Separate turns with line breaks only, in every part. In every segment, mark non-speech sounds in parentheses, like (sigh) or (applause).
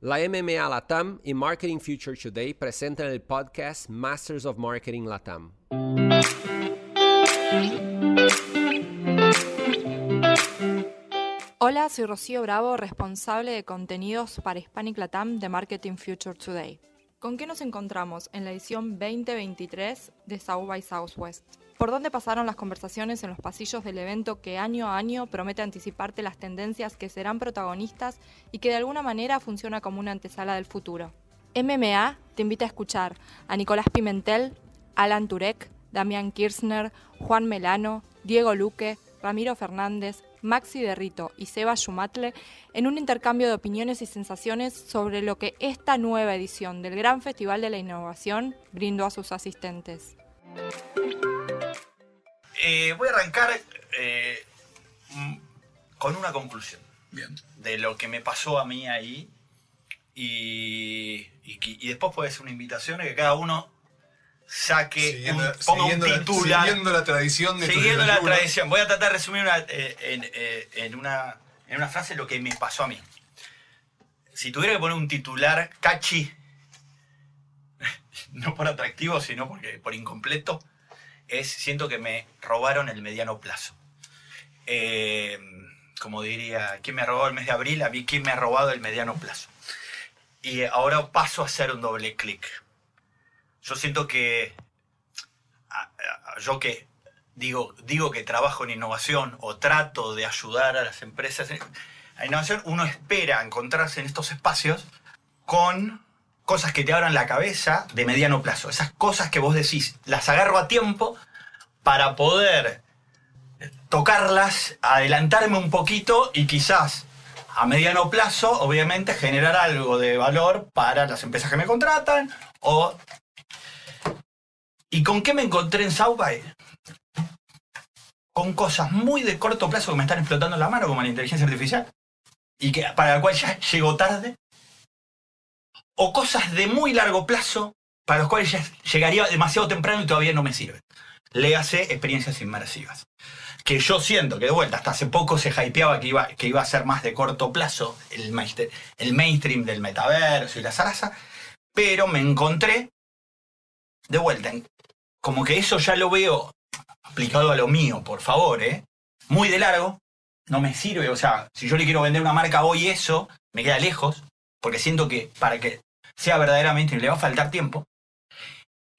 La MMA Latam y Marketing Future Today presentan el podcast Masters of Marketing Latam.
Hola, soy Rocío Bravo, responsable de contenidos para Hispanic Latam de Marketing Future Today. ¿Con qué nos encontramos en la edición 2023 de South by Southwest? ¿Por dónde pasaron las conversaciones en los pasillos del evento que año a año promete anticiparte las tendencias que serán protagonistas y que de alguna manera funciona como una antesala del futuro? MMA te invita a escuchar a Nicolás Pimentel, Alan Turek, Damián Kirchner, Juan Melano, Diego Luque, Ramiro Fernández, Maxi Derrito y Seba Schumatle en un intercambio de opiniones y sensaciones sobre lo que esta nueva edición del Gran Festival de la Innovación brindó a sus asistentes.
Eh, voy a arrancar eh, mm, con una conclusión
Bien.
de lo que me pasó a mí ahí y, y, y después puede ser una invitación a que cada uno saque,
Siguiendo,
un, ponga
siguiendo
un
la-
titular.
siguiendo la tradición de
Siguiendo la tradición. Voy a tratar de resumir una, eh, en, eh, en una, en una frase lo que me pasó a mí. Si tuviera que poner un titular catchy, (laughs) no por atractivo, sino porque por incompleto, es siento que me robaron el mediano plazo. Eh, como diría, ¿quién me ha robado el mes de abril? A mí, ¿quién me ha robado el mediano plazo? Y ahora paso a hacer un doble clic. Yo siento que yo que digo, digo que trabajo en innovación o trato de ayudar a las empresas a innovación, uno espera encontrarse en estos espacios con cosas que te abran la cabeza de mediano plazo. Esas cosas que vos decís, las agarro a tiempo para poder tocarlas, adelantarme un poquito y quizás a mediano plazo, obviamente, generar algo de valor para las empresas que me contratan o ¿Y con qué me encontré en South? Con cosas muy de corto plazo que me están explotando la mano, como la inteligencia artificial, y que para la cual ya llego tarde. O cosas de muy largo plazo, para las cuales ya llegaría demasiado temprano y todavía no me sirven. Léase experiencias inmersivas. Que yo siento que de vuelta, hasta hace poco se hypeaba que iba, que iba a ser más de corto plazo el, el mainstream del metaverso y la zaraza, pero me encontré de vuelta, en- como que eso ya lo veo aplicado a lo mío, por favor, ¿eh? Muy de largo, no me sirve, o sea, si yo le quiero vender una marca hoy eso, me queda lejos, porque siento que para que sea verdaderamente le va a faltar tiempo.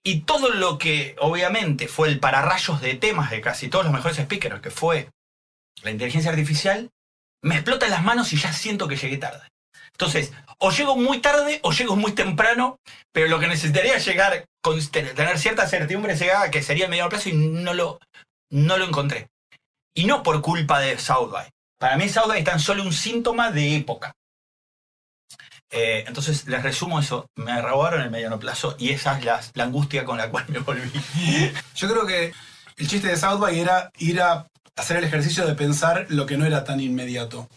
Y todo lo que obviamente fue el pararrayos de temas de casi todos los mejores speakers, que fue la inteligencia artificial, me explota en las manos y ya siento que llegué tarde. Entonces, o llego muy tarde o llego muy temprano, pero lo que necesitaría es llegar tener cierta certidumbre que sería el mediano plazo y no lo, no lo encontré. Y no por culpa de South. Para mí South by es tan solo un síntoma de época. Eh, entonces, les resumo eso. Me robaron el mediano plazo y esa es la, la angustia con la cual me volví. (laughs)
Yo creo que el chiste de South era ir a hacer el ejercicio de pensar lo que no era tan inmediato.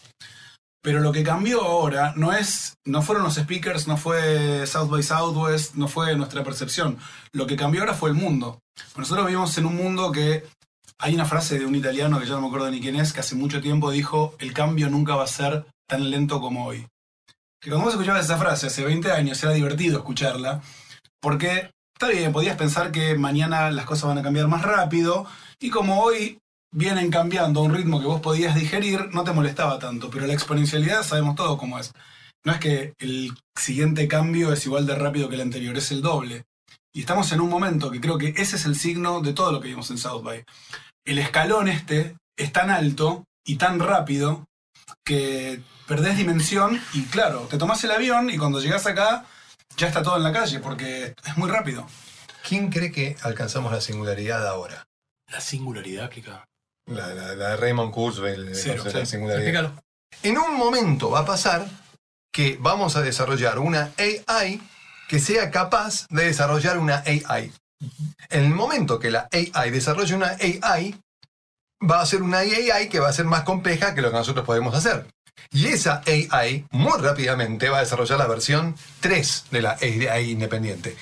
Pero lo que cambió ahora no es, no fueron los speakers, no fue South by Southwest, no fue nuestra percepción. Lo que cambió ahora fue el mundo. Nosotros vivimos en un mundo que hay una frase de un italiano que ya no me acuerdo ni quién es, que hace mucho tiempo dijo, el cambio nunca va a ser tan lento como hoy. Que cuando vos escuchabas esa frase hace 20 años era divertido escucharla, porque está bien, podías pensar que mañana las cosas van a cambiar más rápido, y como hoy vienen cambiando a un ritmo que vos podías digerir, no te molestaba tanto, pero la exponencialidad sabemos todo cómo es. No es que el siguiente cambio es igual de rápido que el anterior, es el doble. Y estamos en un momento que creo que ese es el signo de todo lo que vimos en South By. El escalón este es tan alto y tan rápido que perdés dimensión y claro, te tomás el avión y cuando llegás acá ya está todo en la calle porque es muy rápido.
¿Quién cree que alcanzamos la singularidad ahora?
La singularidad, explica.
La, la- Raymond Kurzweil,
Cero,
la singularidad. En un momento va a pasar que vamos a desarrollar una AI que sea capaz de desarrollar una AI. En el momento que la AI desarrolle una AI, va a ser una AI que va a ser más compleja que lo que nosotros podemos hacer. Y esa AI muy rápidamente va a desarrollar la versión 3 de la AI independiente.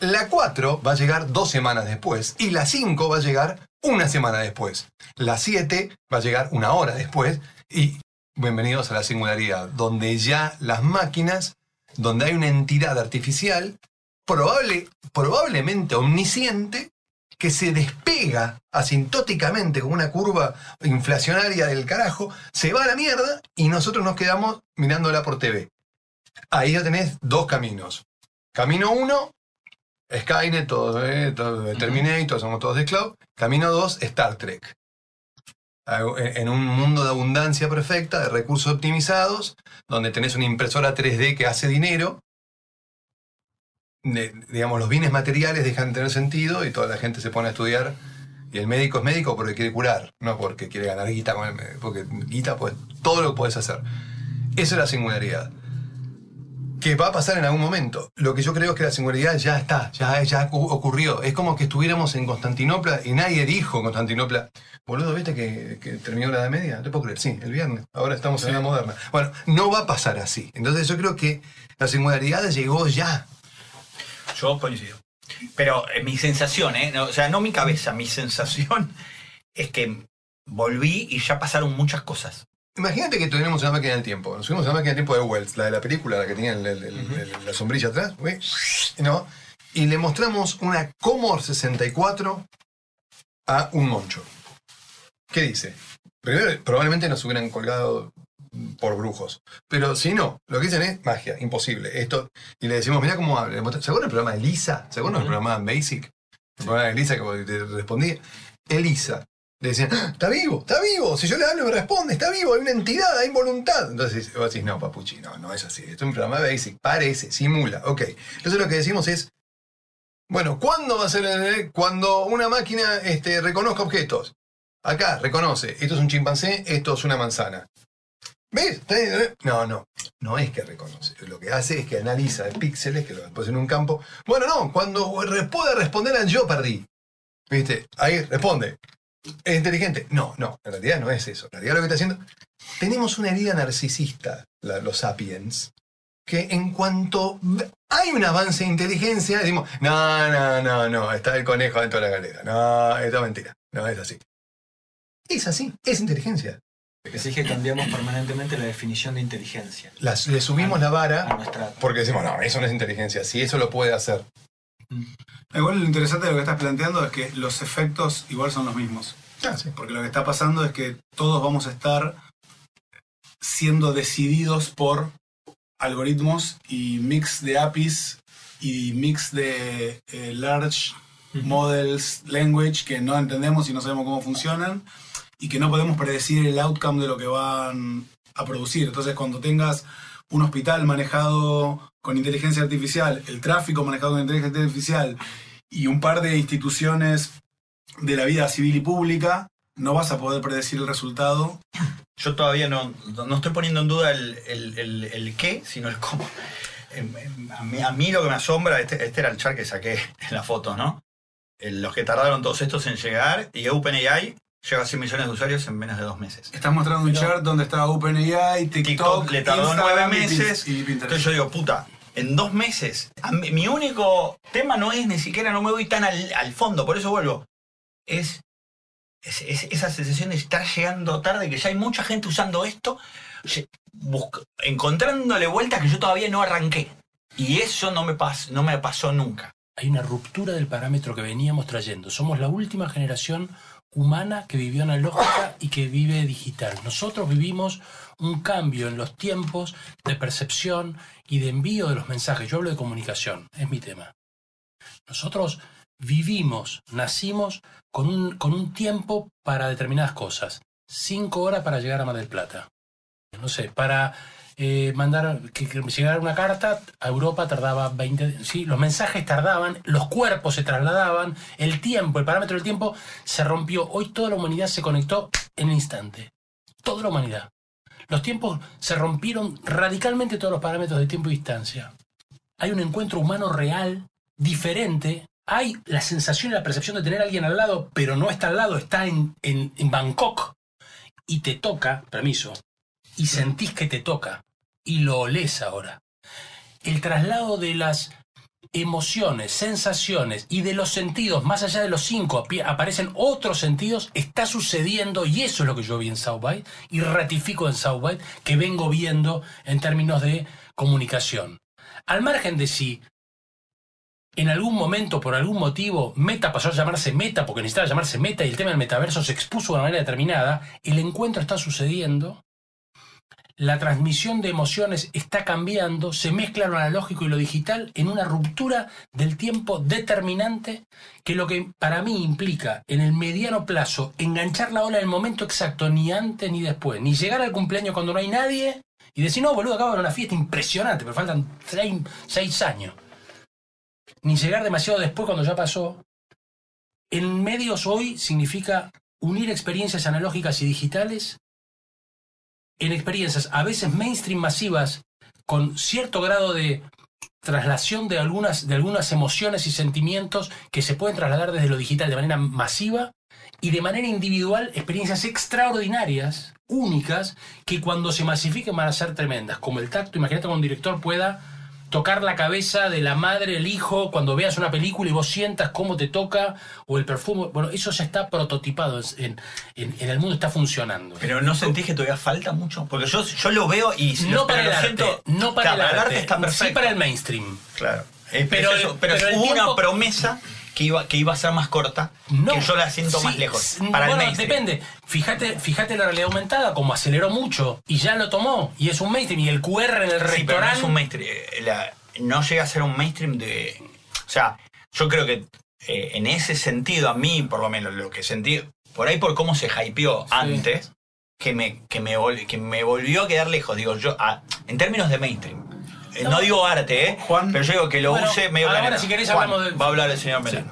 La 4 va a llegar dos semanas después y la 5 va a llegar una semana después. La 7 va a llegar una hora después y bienvenidos a la singularidad, donde ya las máquinas donde hay una entidad artificial, probable, probablemente omnisciente, que se despega asintóticamente con una curva inflacionaria del carajo, se va a la mierda y nosotros nos quedamos mirándola por TV. Ahí ya tenés dos caminos. Camino uno, Skynet, todo, eh, todo, Terminator, somos todos de cloud. Camino dos, Star Trek. Ah, En un mundo de abundancia perfecta, de recursos optimizados, donde tenés una impresora 3D que hace dinero, de- digamos, los bienes materiales dejan de tener sentido y toda la gente se pone a estudiar. Y el médico es médico porque quiere curar, no porque quiere ganar guita con el- porque guita, pues todo lo puedes hacer. Esa es la singularidad. Que va a pasar en algún momento. Lo que yo creo es que la singularidad ya está, ya, ya ocu- ocurrió. Es como que estuviéramos en Constantinopla y nadie dijo Constantinopla, boludo, ¿viste que, que terminó la Edad Media? Te puedo creer, sí, el viernes. Ahora estamos en la Moderna. Bueno, no va a pasar así. Entonces yo creo que la singularidad llegó ya.
Yo coincido. Pero eh, mi sensación, ¿eh? No, o sea, no mi cabeza, mi sensación (laughs) es que volví y ya pasaron muchas cosas.
Imagínate que tuviéramos una máquina del tiempo. Nos subimos a la máquina del tiempo de Wells, la de la película, la que tenía el- el- el- el- la sombrilla atrás, ¿no? Y le mostramos una Commodore 64 a un moncho. ¿Qué dice? Primero, probablemente nos hubieran colgado por brujos. Pero si no, lo que dicen es magia, imposible. Esto, y le decimos, mira cómo habla. ¿Se acuerdan del programa de Lisa? ¿Se acuerdan del programa Basic? El programa de Lisa que te respondía. Elisa. Le decían, "Ah, está vivo, está vivo. Si yo le hablo me responde, está vivo, hay una entidad, hay voluntad. Entonces vos decís, no, papuchi, no, no es así. Esto es un programa basic, parece, simula. Ok. Entonces lo que decimos es, bueno, ¿cuándo va a ser el- cuando una máquina este, reconozca objetos? Acá, reconoce, esto es un chimpancé, esto es una manzana. ¿Ves? ¿eh? No, no, no es que reconoce. Lo que hace es que analiza píxeles, que lo después en un campo. Bueno, no, cuando pueda responder al yo perdí. ¿Viste? Ahí responde. ¿Es inteligente? No, no, en realidad no es eso. En realidad lo que está haciendo. Tenemos una herida narcisista, la- los sapiens, que en cuanto hay un avance de inteligencia, decimos, no, no, no, no, está el conejo dentro de la galera. No, esto es mentira. No es así. Es así, es inteligencia.
Así que cambiamos permanentemente la definición de inteligencia.
Las- le subimos la
A
vara
nuestra.
porque decimos, no, eso no es inteligencia. Si eso lo puede hacer.
Igual lo interesante de lo que estás planteando es que los efectos igual son los mismos.
Ah, sí.
Porque lo que está pasando es que todos vamos a estar siendo decididos por algoritmos y mix de APIs y mix de eh, large models language que no entendemos y no sabemos cómo funcionan y que no podemos predecir el outcome de lo que van a producir. Entonces cuando tengas un hospital manejado con inteligencia artificial, el tráfico manejado con inteligencia artificial y un par de instituciones de la vida civil y pública, no vas a poder predecir el resultado.
Yo todavía no, no estoy poniendo en duda el, el- el- qué, sino el cómo. Em, em, A mí, lo que me asombra, este, este era el chart que saqué en la foto, ¿no? Los que tardaron todos estos en llegar y OpenAI llega a 100 millones de usuarios en menos de dos meses.
Estás mostrando un chart donde está OpenAI, TikTok,
TikTok le tardó
Instagram
nueve meses.
y.
Entonces yo digo, puta, en dos meses. mí- mi único tema no es ni siquiera, no me voy tan al, al fondo, por eso vuelvo. Es, es- es esa sensación de estar llegando tarde, que ya hay mucha gente usando esto, encontrándole vueltas que yo todavía no arranqué. Y eso no me, pas- no me pasó nunca.
Hay una ruptura del parámetro que veníamos trayendo. Somos la última generación humana que vivió analógica y que vive digital. Nosotros vivimos un cambio en los tiempos de percepción y de envío de los mensajes. Yo hablo de comunicación, es mi tema. Nosotros vivimos, nacimos con un, con un tiempo para determinadas cosas. Cinco horas para llegar a Mar del Plata. No sé, para eh, mandar que, que llegara una carta a Europa tardaba 20 sí los mensajes tardaban los cuerpos se trasladaban el tiempo el parámetro del tiempo se rompió. Hoy toda la humanidad se conectó en un instante. Toda la humanidad. Los tiempos se rompieron radicalmente todos los parámetros de tiempo y distancia. Hay un encuentro humano real diferente. Hay la sensación y la percepción de tener a alguien al lado pero no está al lado está en, en, en Bangkok. Y te toca permiso y sentís que te toca y lo olés ahora. El traslado de las emociones, sensaciones y de los sentidos, más allá de los cinco, aparecen otros sentidos, está sucediendo y eso es lo que yo vi en South by y ratifico en South by que vengo viendo en términos de comunicación. Al margen de si en algún momento, por algún motivo, Meta pasó a llamarse Meta porque necesitaba llamarse Meta y el tema del metaverso se expuso de una manera determinada, el encuentro está sucediendo, la transmisión de emociones está cambiando, se mezcla lo analógico y lo digital en una ruptura del tiempo determinante que lo que para mí implica en el mediano plazo enganchar la ola en el momento exacto, ni antes ni después, ni llegar al cumpleaños cuando no hay nadie y decir, no, boludo, acabo de una fiesta impresionante, pero faltan seis, seis años ni llegar demasiado después cuando ya pasó. En medios hoy significa unir experiencias analógicas y digitales en experiencias a veces mainstream masivas con cierto grado de traslación de algunas, de algunas emociones y sentimientos que se pueden trasladar desde lo digital de manera masiva y de manera individual experiencias extraordinarias, únicas, que cuando se masifiquen van a ser tremendas, como el tacto, imagínate cuando un director pueda tocar la cabeza de la madre, el hijo, cuando veas una película y vos sientas cómo te toca, o el perfume. Bueno, eso ya está prototipado, en, en, en el mundo está funcionando.
Pero no sentís que todavía falta mucho. Porque yo, yo lo veo y si
no
lo,
para el
lo
arte,
siento.
no para
Claro,
el arte,
está perfecto.
sí para el mainstream.
Claro.
Pero
pero
el-
eso- pero,
pero el
hubo
tiempo-
una promesa que iba, que iba a ser más corta,
No.
que yo la siento
Sí,
más lejos. Para el
bueno,
mainstream.
depende. Fíjate, fíjate la realidad aumentada, como aceleró mucho y ya lo tomó, y es un mainstream, y el QR en el
Sí, pero no
restaurante.
es un mainstream. eh, la- no llega a ser un mainstream de. O sea, yo creo que eh, en ese sentido, a mí, por lo menos, lo que sentí, por ahí por cómo se hypeó antes, que me, que, me vol- que me volvió a quedar lejos. Digo, yo, en términos de mainstream. Eh, No,
No.
digo arte, ¿eh?
Juan.
Pero yo digo que lo
Bueno,
use medio
ahora,
planeta.
si querés,
Juan,
hablamos de-
Va a hablar el señor Melano.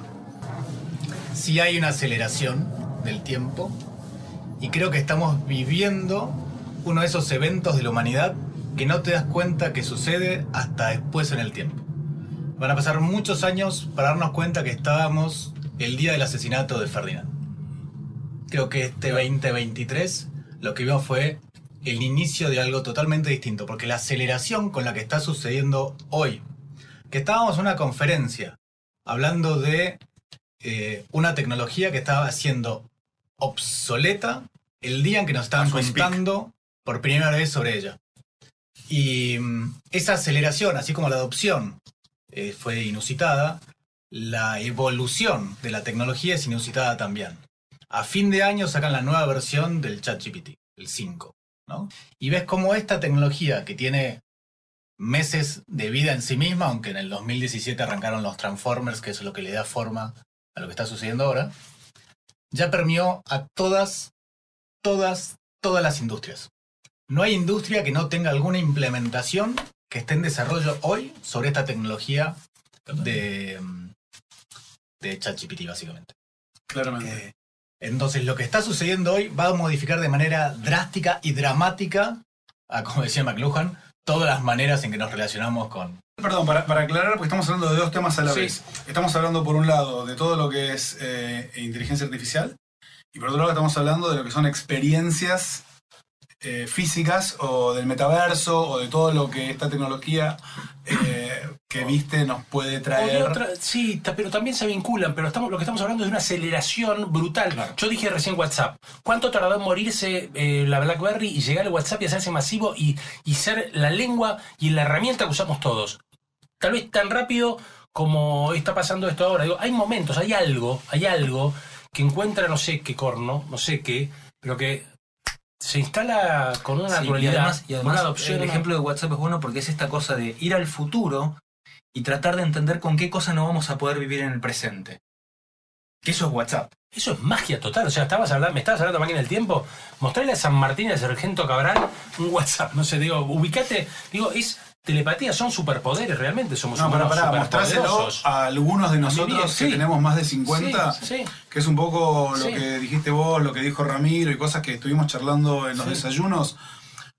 sí hay una aceleración del tiempo y creo que estamos viviendo uno de esos eventos de la humanidad que no te das cuenta que sucede hasta después en el tiempo. Van a pasar muchos años para darnos cuenta que estábamos el día del asesinato de Ferdinand. Creo que este 2023 lo que vimos fue el inicio de algo totalmente distinto, porque la aceleración con la que está sucediendo hoy, que estábamos en una conferencia hablando de eh, una tecnología que estaba siendo obsoleta el día en que nos estaban contando por primera vez sobre ella. Y mm, esa aceleración, así como la adopción eh, fue inusitada, la evolución de la tecnología es inusitada también. A fin de año sacan la nueva versión del ChatGPT, el 5. ¿No? Y ves cómo esta tecnología que tiene meses de vida en sí misma, aunque en el 2017 arrancaron los Transformers, que es lo que le da forma a lo que está sucediendo ahora, ya permeó a todas, todas, todas las industrias. No hay industria que no tenga alguna implementación que esté en desarrollo hoy sobre esta tecnología de, de ChatGPT, básicamente.
Claramente.
Eh, entonces, lo que está sucediendo hoy va a modificar de manera drástica y dramática, a, como decía McLuhan, todas las maneras en que nos relacionamos con...
Perdón, para, para aclarar, porque estamos hablando de dos temas a la
Sí.
vez. Estamos hablando, por un lado, de todo lo que es eh, inteligencia artificial, y por otro lado, estamos hablando de lo que son experiencias eh, físicas o del metaverso o de todo lo que esta tecnología eh, que viste nos puede traer.
otra- sí, pero también se vinculan, pero estamos, lo que estamos hablando es de una aceleración brutal. Yo dije recién WhatsApp. ¿Cuánto tardó en morirse eh, la BlackBerry y llegar al WhatsApp y hacerse masivo y, y ser la lengua y la herramienta que usamos todos? Tal vez tan rápido como está pasando esto ahora. Digo, hay momentos, hay algo, hay algo que encuentra no sé qué corno, no sé qué, pero que se instala con una
Sí, y además, y además
una adopción.
el ejemplo de WhatsApp es bueno porque es esta cosa de ir al futuro y tratar de entender con qué cosa no vamos a poder vivir en el presente. Que eso es WhatsApp.
Eso es magia total. O sea, estabas hablando, me estabas hablando de máquina del tiempo. Mostrarle a San Martín y al Sargento Cabral un WhatsApp. No sé, digo, ubicate. Digo, es telepatía, son superpoderes, realmente somos
No, para,
humanos
para, mostrárselo
superpoderosos.
a algunos de nosotros
sí.
que tenemos más de 50,
Sí, sí.
que es un poco lo que dijiste vos, lo que dijo Ramiro y cosas que estuvimos charlando en los desayunos.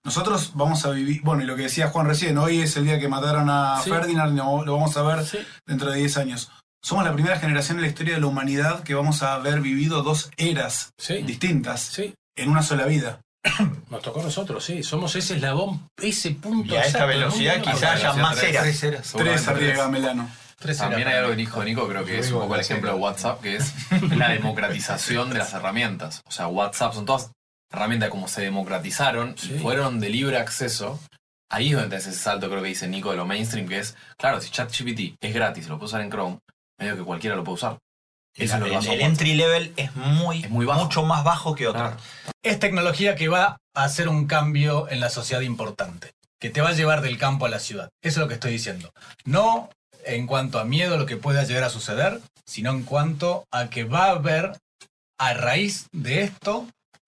Nosotros vamos a vivir, bueno, y lo que decía Juan recién, hoy es el día que mataron a. Ferdinand lo vamos a ver dentro de 10 años. Somos la primera generación en la historia de la humanidad que vamos a haber vivido dos eras distintas en una sola vida. (coughs)
nos tocó a nosotros, sí. Somos ese eslabón, ese punto.
Y a esta velocidad quizás haya más
tres.
eras.
Tres eras.
Tres arriba, Melano.
Tres
También
eras.
hay algo que dijo Nico, creo que es un poco el ejemplo de WhatsApp, que es (laughs) la democratización de las herramientas. O sea, WhatsApp son todas herramientas como se democratizaron
Sí.
fueron de libre acceso. ahí es donde tenés ese salto, creo que dice Nico, de lo mainstream, que es, claro, si ChatGPT es gratis, lo puedo usar en Chrome, medio que cualquiera lo puede usar. Eso es lo que
el, entry level es muy,
Es muy bajo.
mucho más bajo que otro.
Claro.
Es tecnología que va a hacer un cambio en la sociedad importante, que te va a llevar del campo a la ciudad. Eso es lo que estoy diciendo. No en cuanto a miedo a lo que pueda llegar a suceder, sino en cuanto a que va a haber a raíz de esto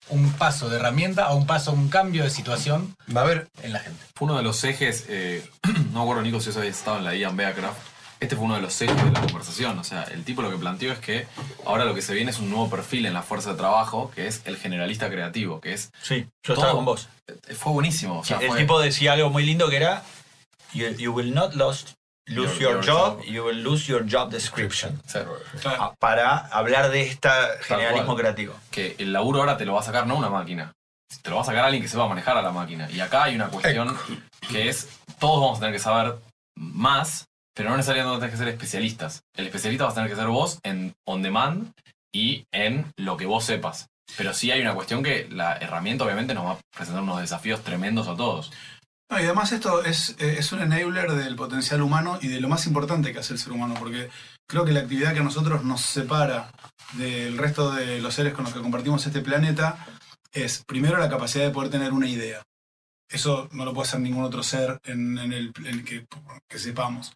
un paso de herramienta o un paso, un cambio de situación
Va a haber
en la gente.
Fue uno de los ejes, eh, (clears throat) no me acuerdo Nico si eso había estado en la Ian Beacraft, este fue uno de los ejes de la conversación, o sea, el tipo lo que planteó es que ahora lo que se viene es un nuevo perfil en la fuerza de trabajo, que es el generalista creativo, que es,
Sí, yo
Todo.
estaba con vos.
eh, fue buenísimo, o sea,
el
fue-
tipo decía algo muy lindo que era you, you will not lost, lose
Your-
your,
your
job,
job.
you will lose your job description. Ah, Para hablar de este generalismo creativo.
que el laburo ahora te lo va a sacar no una máquina, te lo va a sacar alguien que sepa manejar a la máquina. Y acá hay una cuestión que es, todos vamos a tener que saber más, pero no necesariamente tenés que ser especialistas. El especialista vas a tener que ser vos en on demand y en lo que vos sepas. Pero sí hay una cuestión que la herramienta obviamente nos va a presentar unos desafíos tremendos a todos.
Y además esto es, eh, es un enabler del potencial humano y de lo más importante que hace el ser humano, porque creo que la actividad que a nosotros nos separa del resto de los seres con los que compartimos este planeta es primero la capacidad de poder tener una idea. Eso no lo puede hacer ningún otro ser en, el que, que sepamos.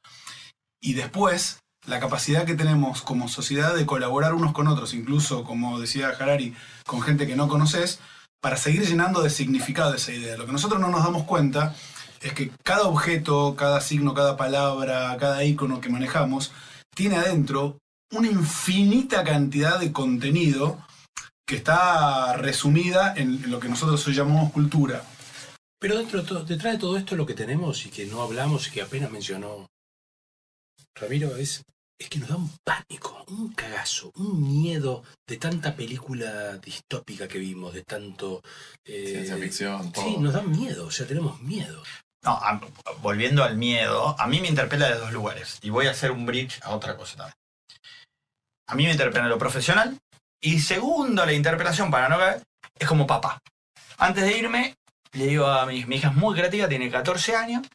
Y después, la capacidad que tenemos como sociedad de colaborar unos con otros, incluso, como decía Harari, con gente que no conoces, para seguir llenando de significado esa idea. Lo que nosotros no nos damos cuenta es que cada objeto, cada signo, cada palabra, cada icono que manejamos, tiene adentro una infinita cantidad de contenido que está resumida en lo que nosotros hoy llamamos cultura.
Pero dentro de todo- detrás de todo esto lo que tenemos y que no hablamos y que apenas mencionó Ramiro es, es que nos da un pánico, un cagazo, un miedo de tanta película distópica que vimos, de tanto... eh,
Ciencia ficción, todo.
Sí, nos da miedo, o sea, tenemos miedo.
No, a- volviendo al miedo, a mí me interpela de dos lugares. Y voy a hacer un bridge a otra cosa también. A mí me interpela en lo profesional. Y segundo, la interpelación, para no caer, es como papá. Antes de irme, le digo a mi, hija es muy creativa, tiene 14 años.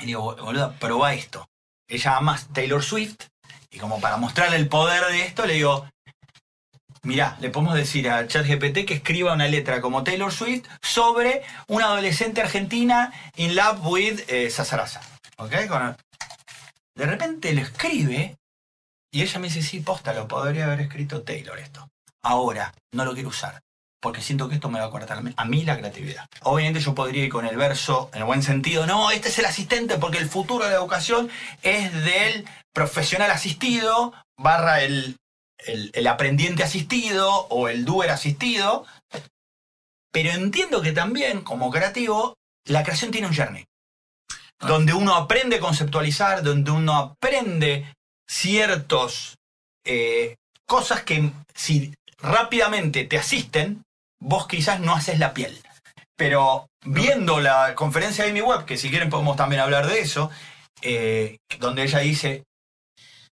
Y digo, boluda, probá esto. Ella ama Taylor Swift. Y como para mostrarle el poder de esto, le digo, mirá, le podemos decir a ChatGPT que escriba una letra como Taylor Swift sobre una adolescente argentina in love with eh, Sazaraza. ¿Ok? De repente lo escribe y ella me dice, sí, posta, lo podría haber escrito Taylor esto. Ahora, no lo quiero usar. Porque siento que esto me va a cortar a mí la creatividad. Obviamente yo podría ir con el verso en el buen sentido. No, este es el asistente porque el futuro de la educación es del profesional asistido barra el, el, el aprendiente asistido o el doer asistido. Pero entiendo que también, como creativo, la creación tiene un journey. Donde uno aprende a conceptualizar, donde uno aprende ciertos eh, cosas que si rápidamente te asisten, vos quizás no haces la piel. Pero viendo la conferencia de mi web, que si quieren podemos también hablar de eso, eh, donde ella dice,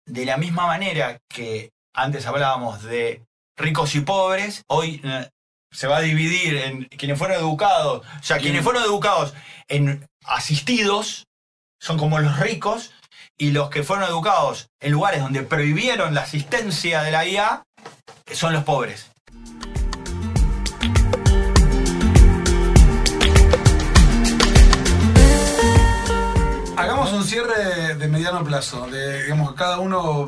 de la misma manera que antes hablábamos de ricos y pobres, hoy eh, se va a dividir en quienes fueron educados, o sea, quienes fueron educados en asistidos, son como los ricos, y los que fueron educados en lugares donde prohibieron la asistencia de la IA, son los pobres.
Un cierre de mediano plazo, de digamos cada uno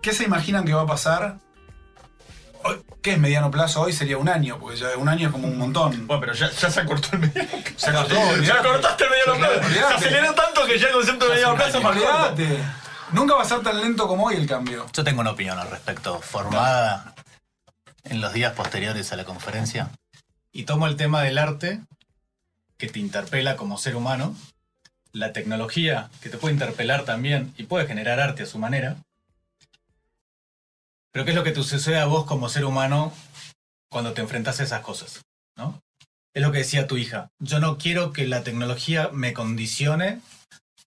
qué se imaginan que va a pasar. ¿Qué es mediano plazo? Hoy sería un año, porque ya un año es como un montón.
Bueno, pero ya, ya se acortó el mediano plazo.
Se
Ya cortaste el mediano plazo. Se aceleró tanto que ya el concepto de mediano plazo más.
Nunca va a ser tan lento como hoy el cambio.
Yo tengo una opinión al respecto, formada en los días posteriores a la conferencia. Y tomo el tema del arte, que te interpela como ser humano, la tecnología, que te puede interpelar también y puede generar arte a su manera. Pero ¿qué es lo que te sucede a vos como ser humano cuando te enfrentas a esas cosas? ¿no? Es lo que decía tu hija. Yo no quiero que la tecnología me condicione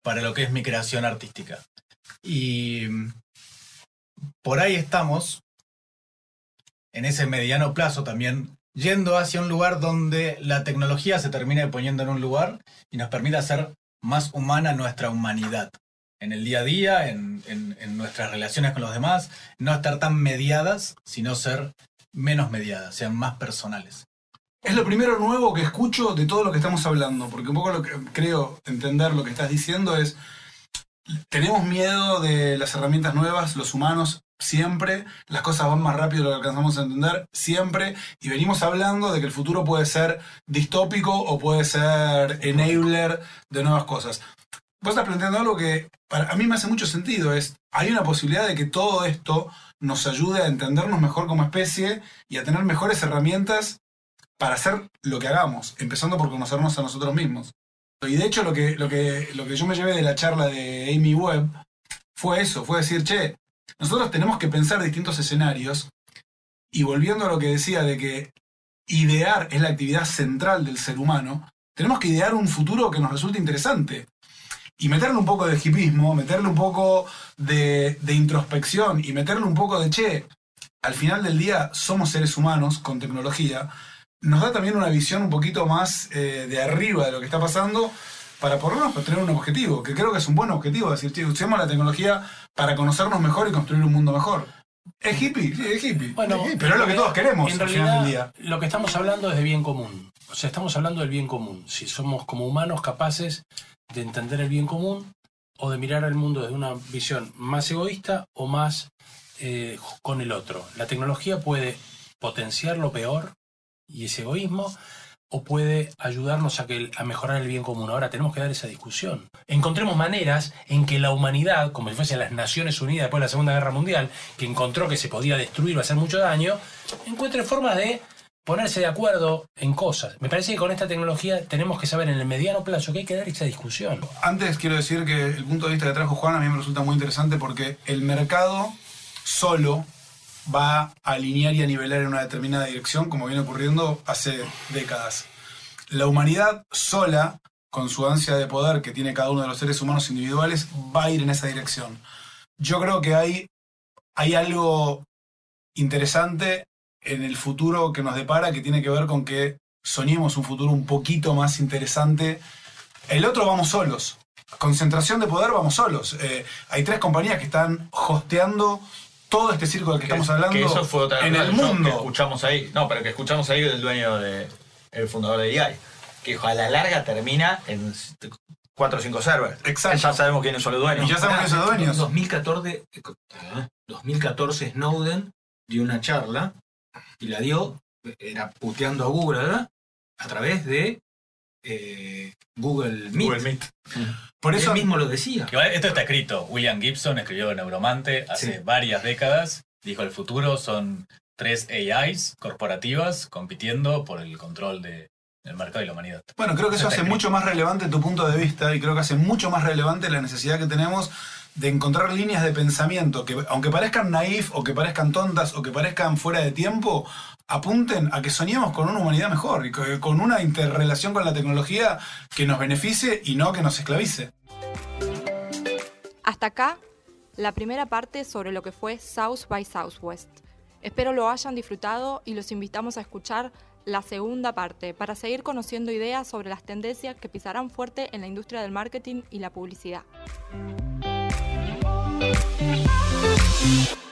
para lo que es mi creación artística. Y por ahí estamos, en ese mediano plazo también, yendo hacia un lugar donde la tecnología se termine poniendo en un lugar y nos permita hacer más humana nuestra humanidad. En el día a día, en, en- nuestras relaciones con los demás, no estar tan mediadas, sino ser menos mediadas, sean más personales.
Es lo primero nuevo que escucho de todo lo que estamos hablando, porque un poco lo que creo entender lo que estás diciendo es, tenemos miedo de las herramientas nuevas, los humanos, siempre, las cosas van más rápido de lo que alcanzamos a entender, siempre, y venimos hablando de que el futuro puede ser distópico o puede ser enabler de nuevas cosas. Vos estás planteando algo que a mí me hace mucho sentido, es, hay una posibilidad de que todo esto nos ayude a entendernos mejor como especie y a tener mejores herramientas para hacer lo que hagamos, empezando por conocernos a nosotros mismos. Y de hecho lo que, lo que, lo que yo me llevé de la charla de Amy Webb fue eso, fue decir, che, nosotros tenemos que pensar distintos escenarios y volviendo a lo que decía de que idear es la actividad central del ser humano, tenemos que idear un futuro que nos resulte interesante. Y meterle un poco de hipismo, meterle un poco de, introspección y meterle un poco de, che, al final del día somos seres humanos con tecnología, nos da también una visión un poquito más eh, de arriba de lo que está pasando para por lo menos tener un objetivo, que creo que es un buen objetivo, decir, che, usemos la tecnología para conocernos mejor y construir un mundo mejor. Es hippie, sí, es hippie.
Bueno,
Es hippie, pero es lo que
en
todos queremos
En
al final del día.
lo que estamos hablando es de bien común. O sea, estamos hablando del bien común. Si somos como humanos capaces de entender el bien común o de mirar al mundo desde una visión más egoísta o más eh, con el otro. La tecnología puede potenciar lo peor y ese egoísmo o puede ayudarnos a, que, a mejorar el bien común. Ahora tenemos que dar esa discusión. Encontremos maneras en que la humanidad, como si fuese las Naciones Unidas después de la Segunda Guerra Mundial, que encontró que se podía destruir o hacer mucho daño, encuentre formas de ponerse de acuerdo en cosas. Me parece que con esta tecnología tenemos que saber en el mediano plazo que hay que dar esa discusión.
Antes quiero decir que el punto de vista que trajo Juan a mí me resulta muy interesante porque el mercado solo va a alinear y a nivelar en una determinada dirección, como viene ocurriendo hace décadas. La humanidad sola, con su ansia de poder que tiene cada uno de los seres humanos individuales, va a ir en esa dirección. Yo creo que hay, hay algo interesante en el futuro que nos depara que tiene que ver con que soñemos un futuro un poquito más interesante. El otro vamos solos. Concentración de poder vamos solos. Eh, hay tres compañías que están hosteando todo este circo del que, estamos hablando
Que eso fue otra
en el
cosa que
mundo.
escuchamos ahí. No, pero que escuchamos ahí del dueño de. el fundador de AI. Que a la larga termina en 4 o 5 servers.
Exacto.
Ya sabemos quiénes son los dueños.
Y ya sabemos que son
En
dueños.
2014, eh, 2014 Snowden dio una charla y la dio, era puteando a Google, ¿verdad? A través de eh, Google Meet.
Google Meet.
Por
Él
eso
mismo lo decía.
Esto está escrito. William Gibson escribió Neuromante hace
Sí.
varias décadas. Dijo el futuro son tres AIs corporativas compitiendo por el control de- del mercado y la humanidad.
Bueno, creo que eso hace
escrito.
mucho más relevante tu punto de vista y creo que hace mucho más relevante la necesidad que tenemos de encontrar líneas de pensamiento que, aunque parezcan naif o que parezcan tontas o que parezcan fuera de tiempo, apunten a que soñemos con una humanidad mejor y co- con una interrelación con la tecnología que nos beneficie y no que nos esclavice.
Hasta acá la primera parte sobre lo que fue South by Southwest. Espero lo hayan disfrutado y los invitamos a escuchar la segunda parte para seguir conociendo ideas sobre las tendencias que pisarán fuerte en la industria del marketing y la publicidad. Música